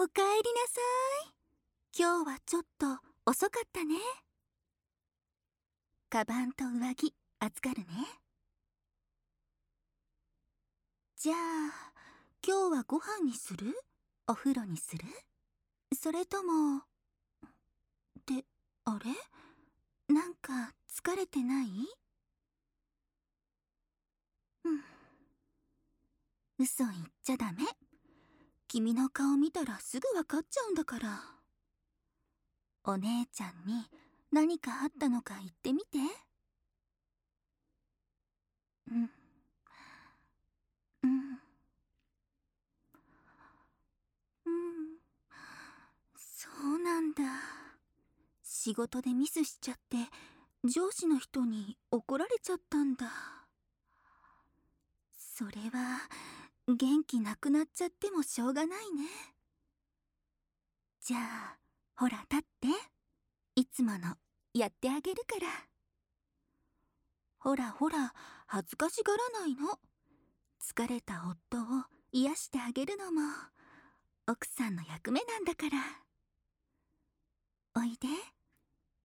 おかえりなさい。今日はちょっと遅かったね。カバンと上着預かるね。じゃあ今日はご飯にする？お風呂にする？それともってあれ？なんか疲れてない？うん。嘘言っちゃダメ。君の顔見たらすぐ分かっちゃうんだから。お姉ちゃんに何かあったのか言ってみて。うん。うん。うん。そうなんだ。仕事でミスしちゃって上司の人に怒られちゃったんだ。それは元気なくなっちゃってもしょうがないね。じゃあほら立って。いつものやってあげるから。ほらほら恥ずかしがらないの。疲れた夫を癒してあげるのも奥さんの役目なんだから。おいで。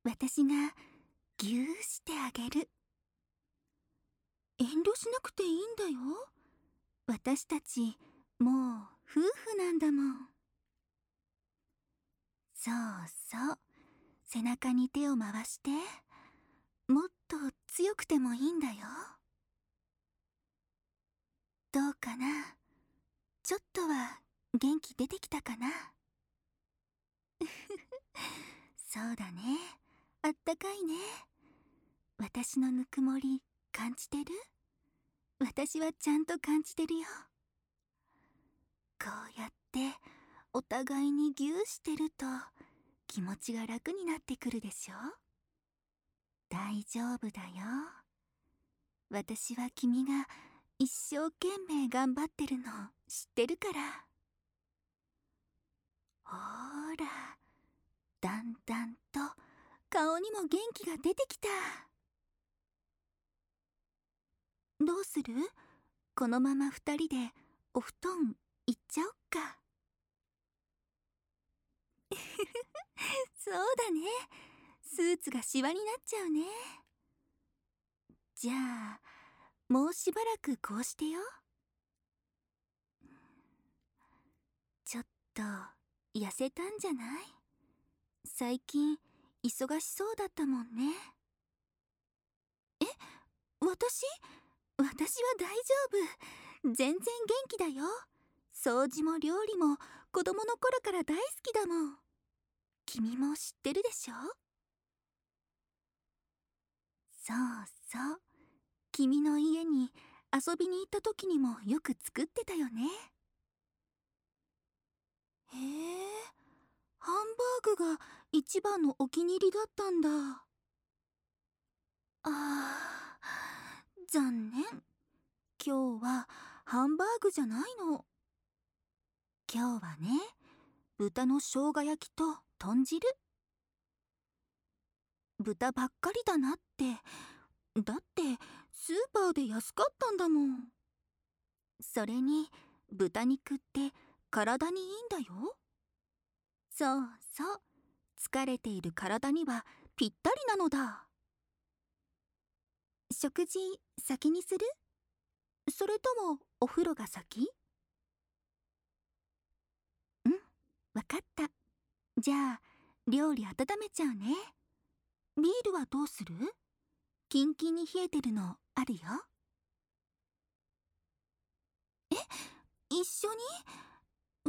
私がぎゅーしてあげる。遠慮しなくていいんだよ。私たちもう夫婦なんだもん。そうそう。背中に手を回してもっと強くてもいいんだよ。どうかな？ちょっとは元気出てきたかな？そうだね。あったかいね。私のぬくもり感じてる？私はちゃんと感じてるよ。こうやってお互いにぎゅーしてると気持ちが楽になってくるでしょ？大丈夫だよ。私は君が一生懸命頑張ってるの知ってるから。ほらだんだんと顔にも元気が出てきた。どうする？このまま二人でお布団行っちゃおっか。そうだね。スーツがシワになっちゃうね。じゃあもうしばらくこうしてよ。ちょっと痩せたんじゃない？最近忙しそうだったもんね。え私？私は大丈夫。全然元気だよ。掃除も料理も子供の頃から大好きだもん。君も知ってるでしょ？そうそう。君の家に遊びに行った時にもよく作ってたよね。へえ。ハンバーグが一番のお気に入りだったんだ。あー。残念。今日はハンバーグじゃないの。今日はね豚の生姜焼きと豚汁。豚ばっかりだなって。だってスーパーで安かったんだもん。それに豚肉って体にいいんだよ。そうそう。疲れている体にはぴったりなのだ。食事先にする？それともお風呂が先？うんわかった。じゃあ料理温めちゃうね。ビールはどうする？キンキンに冷えてるのあるよ。え一緒に？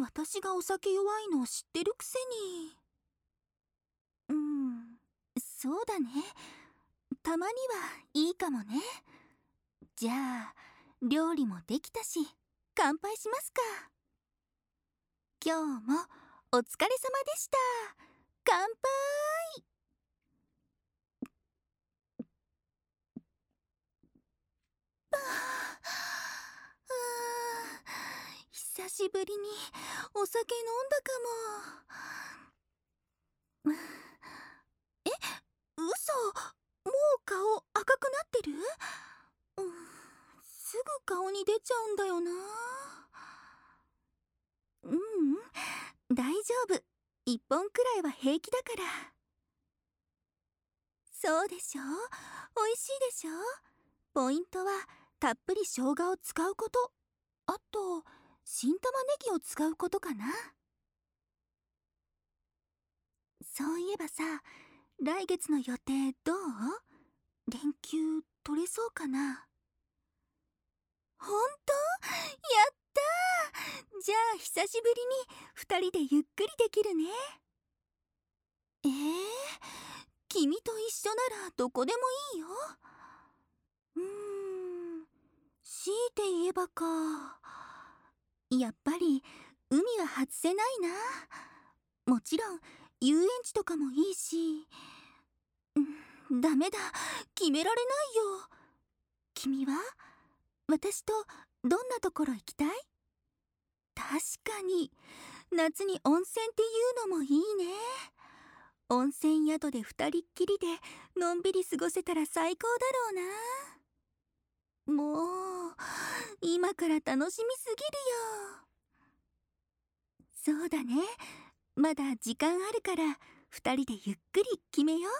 私がお酒弱いのを知ってるくせに。うんそうだね。たまにはいいかもね。じゃあ料理もできたし乾杯しますか。今日もお疲れ様でした。乾杯。久しぶりにお酒飲んだかも。え嘘。もう顔赤くなってる、うん、すぐ顔に出ちゃうんだよな。ううん大丈夫。一本くらいは平気だから。そうでしょ？美味しいでしょ？ポイントはたっぷり生姜を使うこと。あと新玉ねぎを使うことかな。そういえばさ来月の予定どう？連休取れそうかな？ほんとやったじゃあ久しぶりに2人でゆっくりできるね。えー、君と一緒ならどこでもいいよ。うん。強いて言えばか。やっぱり海は外せないな。もちろん遊園地とかもいいしダメだ。決められないよ。君は？私とどんなところ行きたい？確かに夏に温泉っていうのもいいね。温泉宿で二人っきりでのんびり過ごせたら最高だろうな。もう今から楽しみすぎるよ。そうだね。まだ時間あるから二人でゆっくり決めよう。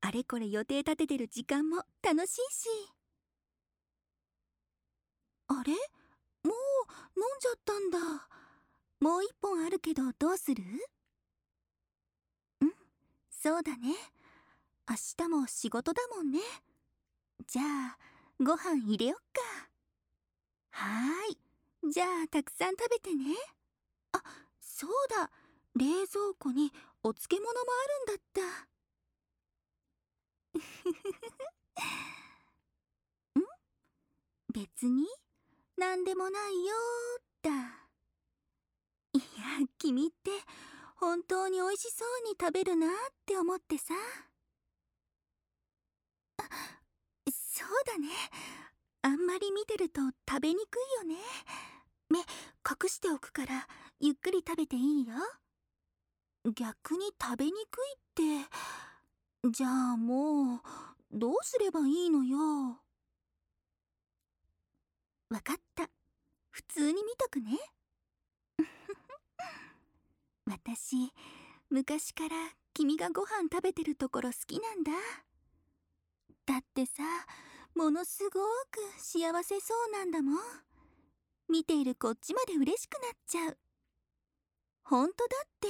あれこれ予定立ててる時間も楽しいし。あれ？もう飲んじゃったんだ。もう一本あるけどどうする？うん？そうだね。明日も仕事だもんね。じゃあご飯入れよっか。はーい。じゃあたくさん食べてね。あそうだ。冷蔵庫にお漬物もあるんだった。ん？別に何でもないよーだいや君って本当に美味しそうに食べるなって思ってさ。あそうだね。あんまり見てると食べにくいよね。目隠しておくからゆっくり食べていいよ。逆に食べにくいって。じゃあもうどうすればいいのよ。わかった。普通に見とくね。私昔から君がご飯食べてるところ好きなんだ。だってさものすごく幸せそうなんだもん。見ているこっちまで嬉しくなっちゃう。ほんとだって。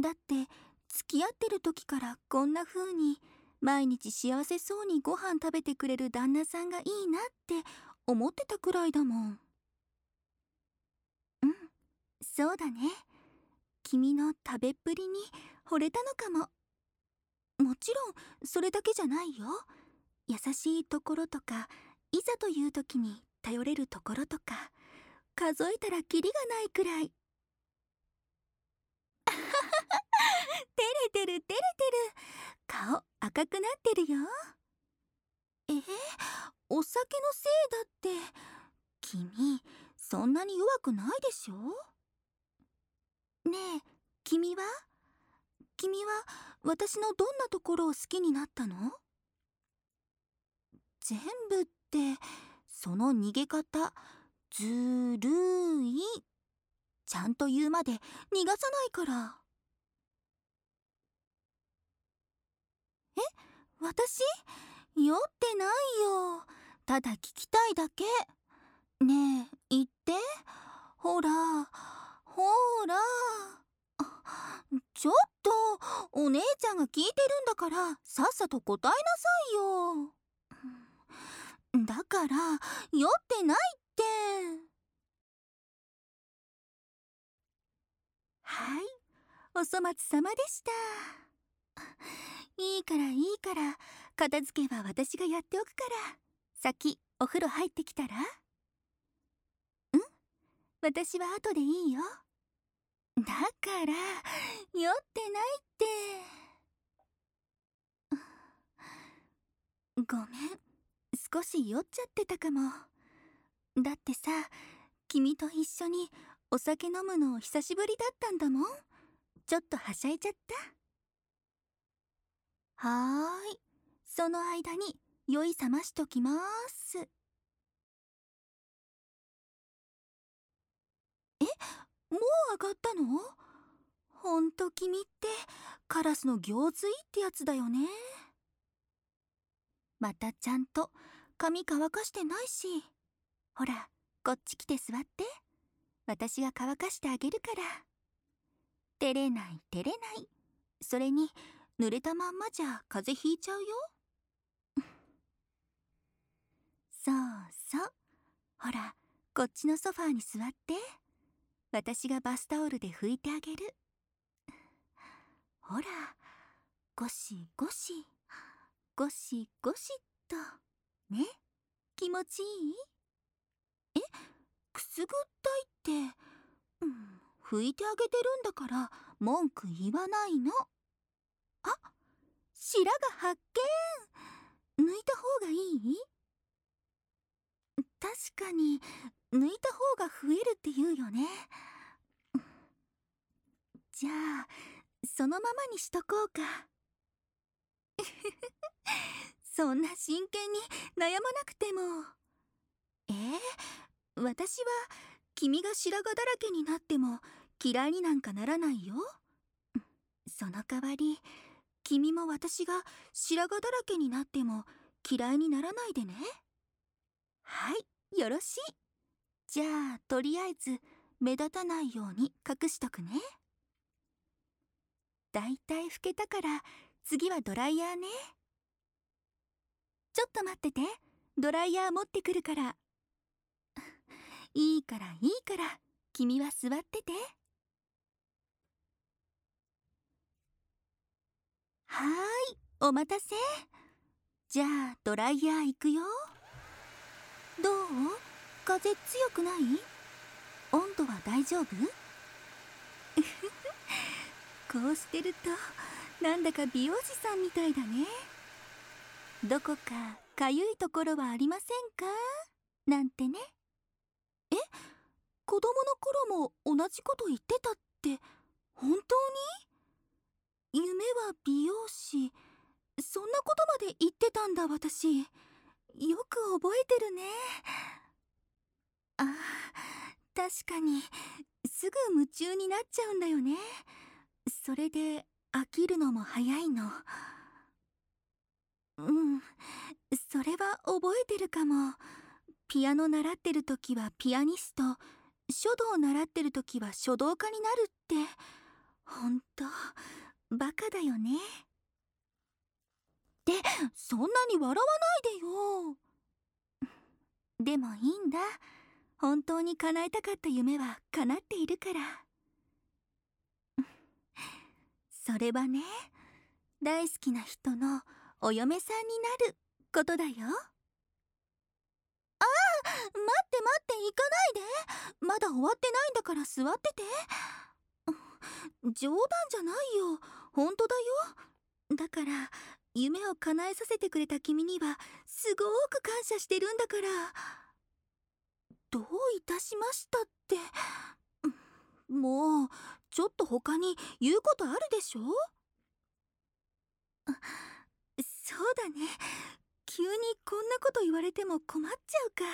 だって付き合ってる時からこんな風に毎日幸せそうにご飯食べてくれる旦那さんがいいなって思ってたくらいだもん。うんそうだね。君の食べっぷりに惚れたのかも。もちろんそれだけじゃないよ。優しいところとかいざという時に頼れるところとか数えたらキリがないくらい照照れてる照れてる。顔赤くなってるよ。え？ー、お酒のせいだって。君そんなに弱くないでしょ？ねえ君は？君は私のどんなところを好きになったの？全部ってその逃げ方ずるい。ちゃんと言うまで逃がさないから。え私？酔ってないよ。ただ聞きたいだけ。ねえ言って。ほらほら。ちょっとお姉ちゃんが聞いてるんだからさっさと答えなさいよ。だから酔ってないって。はいお粗末様でした。いいからいいから。片付けは私がやっておくから。先お風呂入ってきたら？うん？私は後でいいよ。だから酔ってないって。ごめん。少し酔っちゃってたかも。だってさ君と一緒にお酒飲むの久しぶりだったんだもん。ちょっとはしゃいじゃった？はーい。その間に酔い覚ましときます。えもう上がったの？ほんと君ってカラスの行水ってやつだよね。またちゃんと髪乾かしてないし。ほらこっち来て座って。私が乾かしてあげるから。照れない照れない。それに濡れたまんまじゃ風邪ひいちゃうよ。そうそう。ほらこっちのソファーに座って。私がバスタオルで拭いてあげる。ほらゴシゴシ。ゴシゴシっと。ね気持ちいい？えくすぐったいって。うん拭いてあげてるんだから文句言わないの。あ白髪発見。抜いた方がいい？確かに抜いた方が増えるって言うよね。じゃあそのままにしとこうか。そんな真剣に悩まなくても。えー、私は君が白髪だらけになっても嫌いになんかならないよ。その代わり君も私が白髪だらけになっても嫌いにならないでね。はいよろしい。じゃあとりあえず目立たないように隠しとくね。だいたい拭けたから次はドライヤーね。ちょっと待ってて。ドライヤー持ってくるから。いいからいいから。君は座ってて。はーいお待たせ。じゃあドライヤー行くよ。どう？風強くない？温度は大丈夫？こうしてるとなんだか美容師さんみたいだね。どこかかゆいところはありませんか？なんてね。え？子供の頃も同じこと言ってたって本当に？夢は美容師。そんなことまで言ってたんだ私。よく覚えてるね。あ確かに。すぐ夢中になっちゃうんだよね。それで飽きるのも早いの。うん。それは覚えてるかも。ピアノ習ってる時はピアニスト。書道習ってる時は書道家になるって。ほんと。バカだよね。でそんなに笑わないでよ。でもいいんだ。本当に叶えたかった夢は叶っているから。それはね大好きな人のお嫁さんになることだよ。ああ待って待って行かないで。まだ終わってないんだから座ってて。冗談じゃないよ。本当だよ。だから夢を叶えさせてくれた君にはすごく感謝してるんだから。どういたしましたって。もうちょっと他に言うことあるでしょ？そうだね。急にこんなこと言われても困っちゃうか。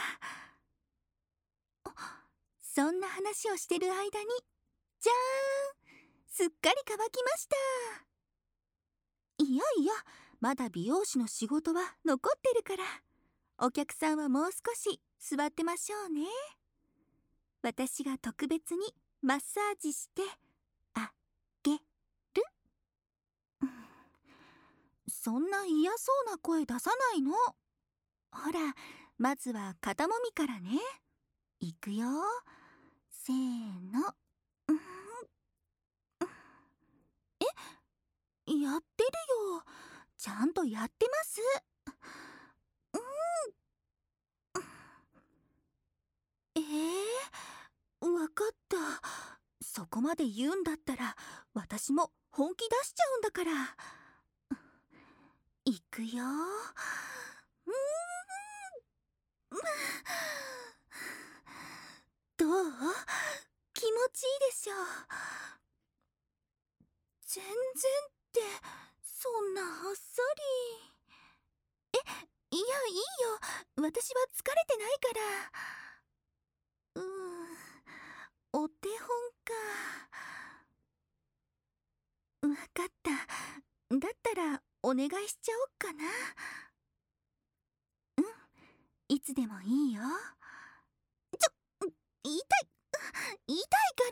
そんな話をしてる間にじゃーん！すっかり乾きました。いやいやまだ美容師の仕事は残ってるから。お客さんはもう少し座ってましょうね。私が特別にマッサージしてあげる？そんな嫌そうな声出さないの？ほらまずは肩もみからね。いくよ。せーのえやってるよ。ちゃんとやってます。ええー、わかった。そこまで言うんだったら私も本気出しちゃうんだから。いくよ。どう？気持ちいいでしょ。全然。ってそんなあっさり。えいやいいよ。私は疲れてないから。うん。お手本か。わかった。だったらお願いしちゃおっかな。うん。いつでもいいよちょ痛い痛いか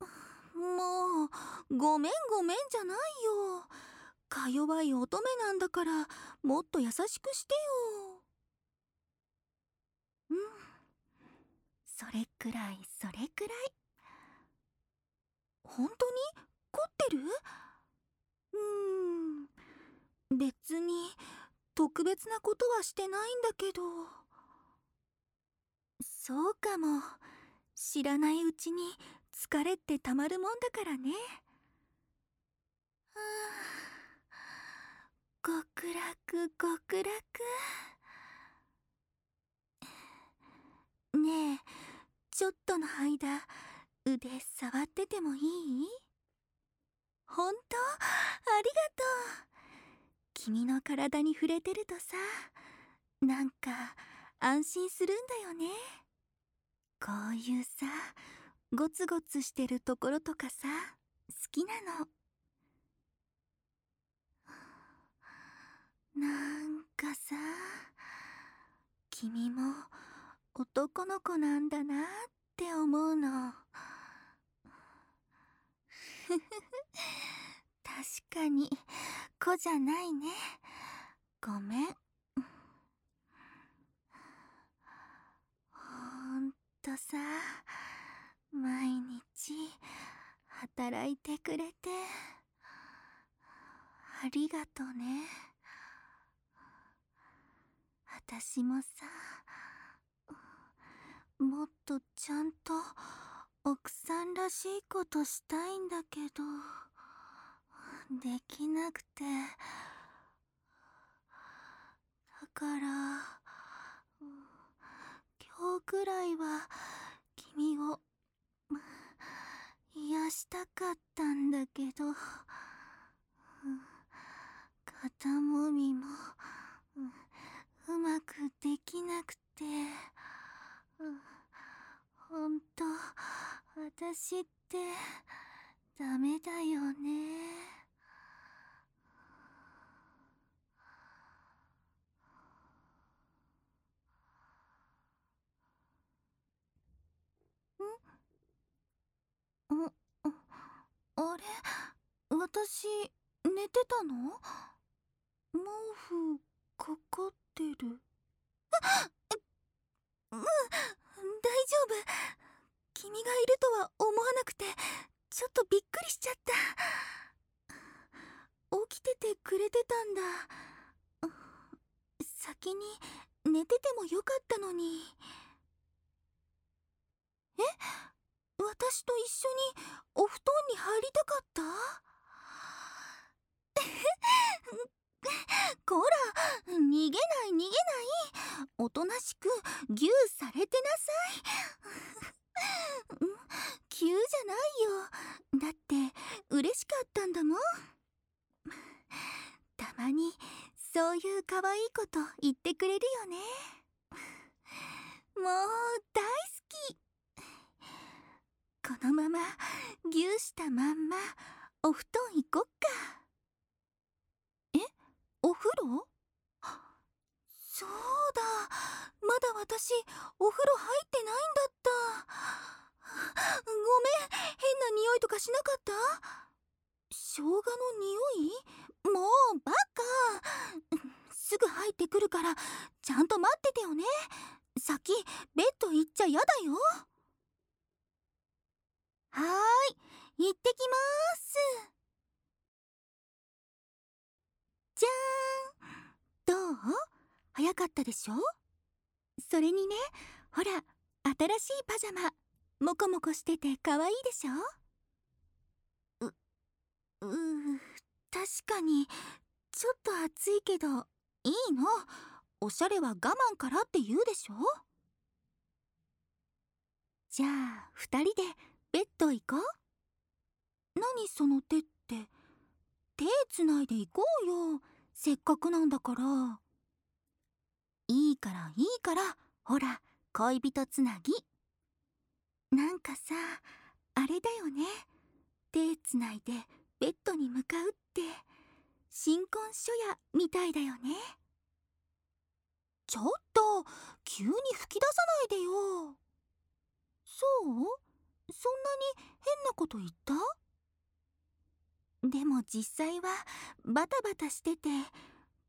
らもうごめんごめんじゃないよ。か弱い乙女なんだからもっと優しくしてよ。うん。それくらいそれくらい。本当に？凝ってる？うーん。別に特別なことはしてないんだけど。そうかも。知らないうちに疲れってたまるもんだからね。極楽極楽ねえちょっとの間腕触っててもいい？本当？ありがとう。君の体に触れてるとさなんか安心するんだよね。こういうさゴツゴツしてるところとかさ好きなの。なんかさ君も男の子なんだなって思うの。ふふふ確かに子じゃないね。ごめん。ほんとさ毎日働いてくれてありがとね。私もさもっとちゃんと奥さんらしいことしたいんだけどできなくて。だから今日くらいは君を癒したかったんだけど肩もみもうまくできなくて。ほんと私ってダメだよね。あれ？私寝てたの？毛布ってる。うん大丈夫。君がいるとは思わなくてちょっとびっくりしちゃった。起きててくれてたんだ。先に寝ててもよかったのに。え？私と一緒にお布団に入りたかった？こら逃げない逃げない。おとなしくぎゅうされてなさい。急じゃないよ。だって嬉しかったんだもん。たまにそういう可愛いこと言ってくれるよね。もう大好き。このままぎゅうしたまんまお布団行こっか。お風呂？そうだ。まだ私お風呂入ってないんだった。ごめん。変な匂いとかしなかった？生姜の匂い？もうバカ。すぐ入ってくるからちゃんと待っててよね。先ベッド行っちゃやだよ。はーい。行ってきます。じゃーん。どう？早かったでしょ？それにねほら新しいパジャマモコモコしてて可愛いでしょ？うう確かにちょっと暑いけどいいの？おしゃれは我慢からって言うでしょ？じゃあ2人でベッド行こう。何その手って？手つないで行こうよ。せっかくなんだから。いいからいいから。ほら恋人つなぎ。なんかさあれだよね。手つないでベッドに向かうって。新婚書やみたいだよね。ちょっと急に吹き出さないでよ。そう？そんなに変なこと言った？でも実際はバタバタしてて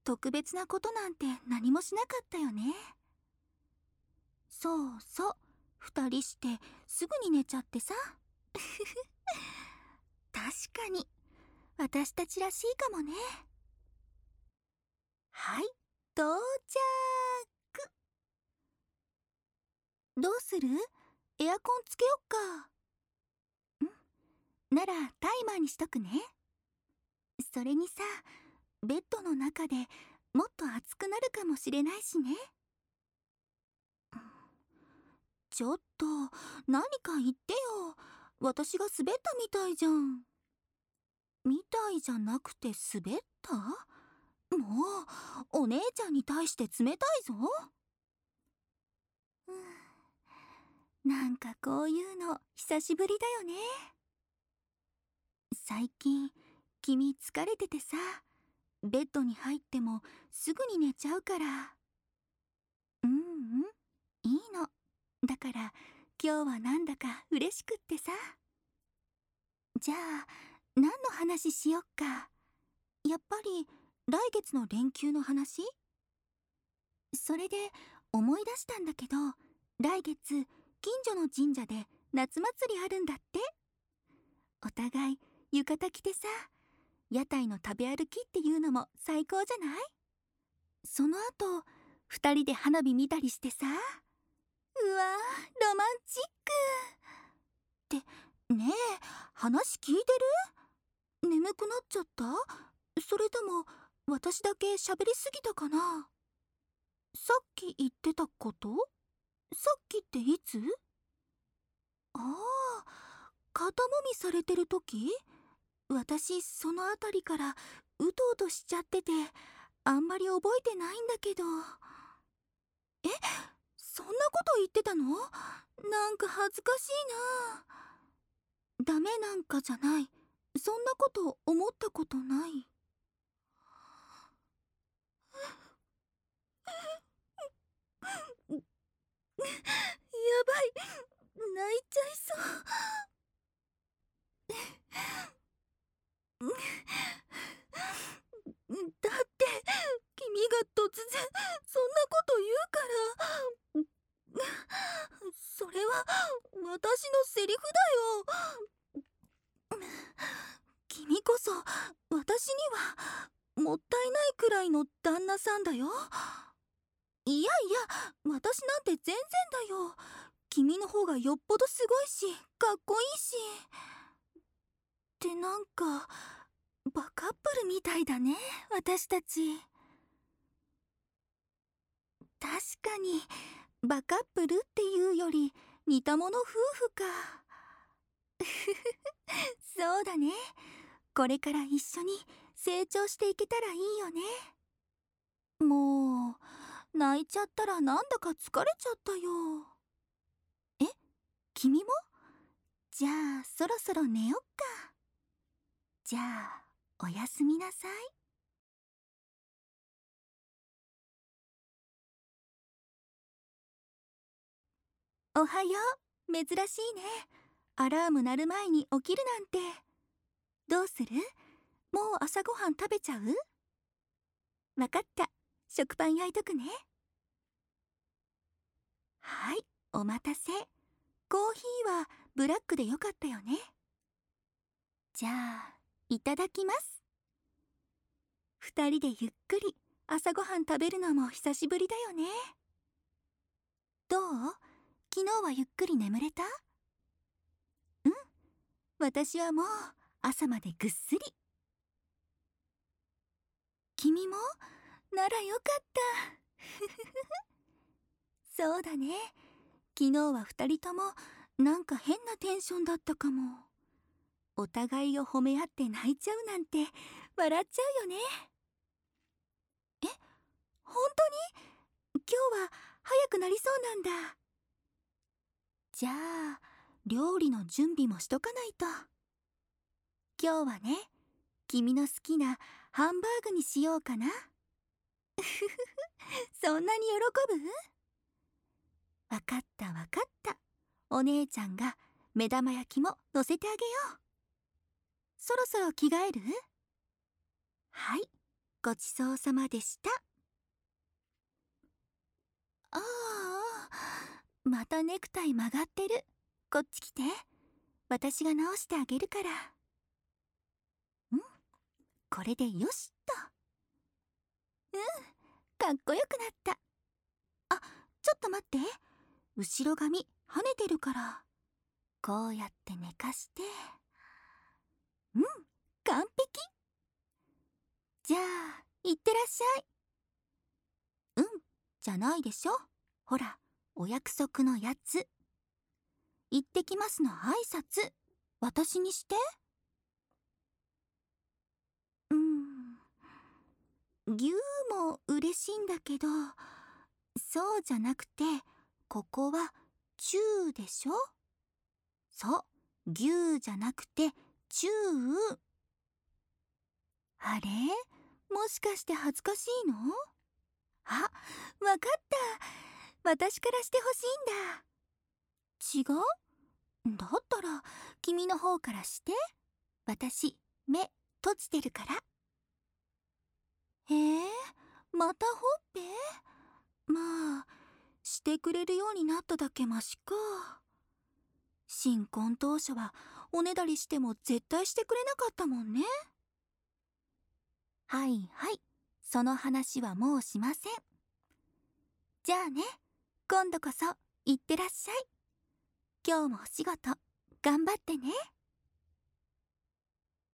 特別なことなんて何もしなかったよね。そうそう。二人してすぐに寝ちゃってさ。確かに。私たちらしいかもね。はい到着。どうする？エアコンつけよっか。ん？ならタイマーにしとくね。それにさベッドの中でもっと暑くなるかもしれないしね。ちょっと何か言ってよ。私が滑ったみたいじゃん。みたいじゃなくて滑った？もうお姉ちゃんに対して冷たいぞ。なんかこういうの久しぶりだよね。最近君疲れててさ。ベッドに入ってもすぐに寝ちゃうから。うんうん。いいの。だから今日はなんだか嬉しくってさ。じゃあ何の話しよっか。やっぱり来月の連休の話？それで思い出したんだけど来月近所の神社で夏祭りあるんだって。お互い浴衣着てさ。屋台の食べ歩きっていうのも最高じゃない？その後2人で花火見たりしてさ。うわロマンチック。ってねえ話聞いてる？眠くなっちゃった？それとも私だけ喋りすぎたかな？さっき言ってたこと？さっきっていつ？ああ肩もみされてる時？私その辺りからうとうとしちゃっててあんまり覚えてないんだけど。え？そんなこと言ってたの？なんか恥ずかしいな。ダメなんかじゃない。そんなこと思ったことない。やばい。泣いちゃいそう。だって君が突然そんなこと言うから。それは私のセリフだよ。君こそ私にはもったいないくらいの旦那さんだよいやいや私なんて全然だよ君の方がよっぽどすごいしかっこいいしってなんかバカップルみたいだね私たち確かにバカップルっていうより似た者夫婦かそうだねこれから一緒に成長していけたらいいよね。もう泣いちゃったらなんだか疲れちゃったよ。え君も？じゃあそろそろ寝よっか。じゃあおやすみなさい。おはよう。珍しいね。アラーム鳴る前に起きるなんて。どうする？もう朝ごはん食べちゃう？わかった。食パン焼いとくね。はいお待たせ。コーヒーはブラックでよかったよね。じゃあいただきます。二人でゆっくり朝ごはん食べるのも久しぶりだよね。どう？昨日はゆっくり眠れた？うん？私はもう朝までぐっすり。君も？ならよかった。そうだね。昨日は二人ともなんか変なテンションだったかも。お互いを褒め合って泣いちゃうなんて笑っちゃうよね。え？本当に？今日は早くなりそうなんだ。じゃあ料理の準備もしとかないと。今日はね君の好きなハンバーグにしようかな。そんなに喜ぶ？わかったわかった。お姉ちゃんが目玉焼きも乗せてあげよう。そろそろ着替える？はいごちそうさまでした。ああまたネクタイ曲がってる。こっち来て。私が直してあげるから。これでよしっと。うんかっこよくなった。あちょっと待って。後ろ髪跳ねてるから。こうやって寝かして。うん完璧。じゃあいってらっしゃい。うんじゃないでしょ。ほらお約束のやつ。行ってきますの挨拶。私にしてうん牛も嬉しいんだけどそうじゃなくてここはチューでしょ？そう牛じゃなくてチューあれ？もしかして恥ずかしいの？あ、わかった。私からしてほしいんだ。違う？だったら君の方からして。私目閉じてるから。へえまたほっぺ？まあしてくれるようになっただけマシか。新婚当初はおねだりしても絶対してくれなかったもんね。はいはい。その話はもうしません。じゃあね今度こそいってらっしゃい。今日もお仕事頑張ってね。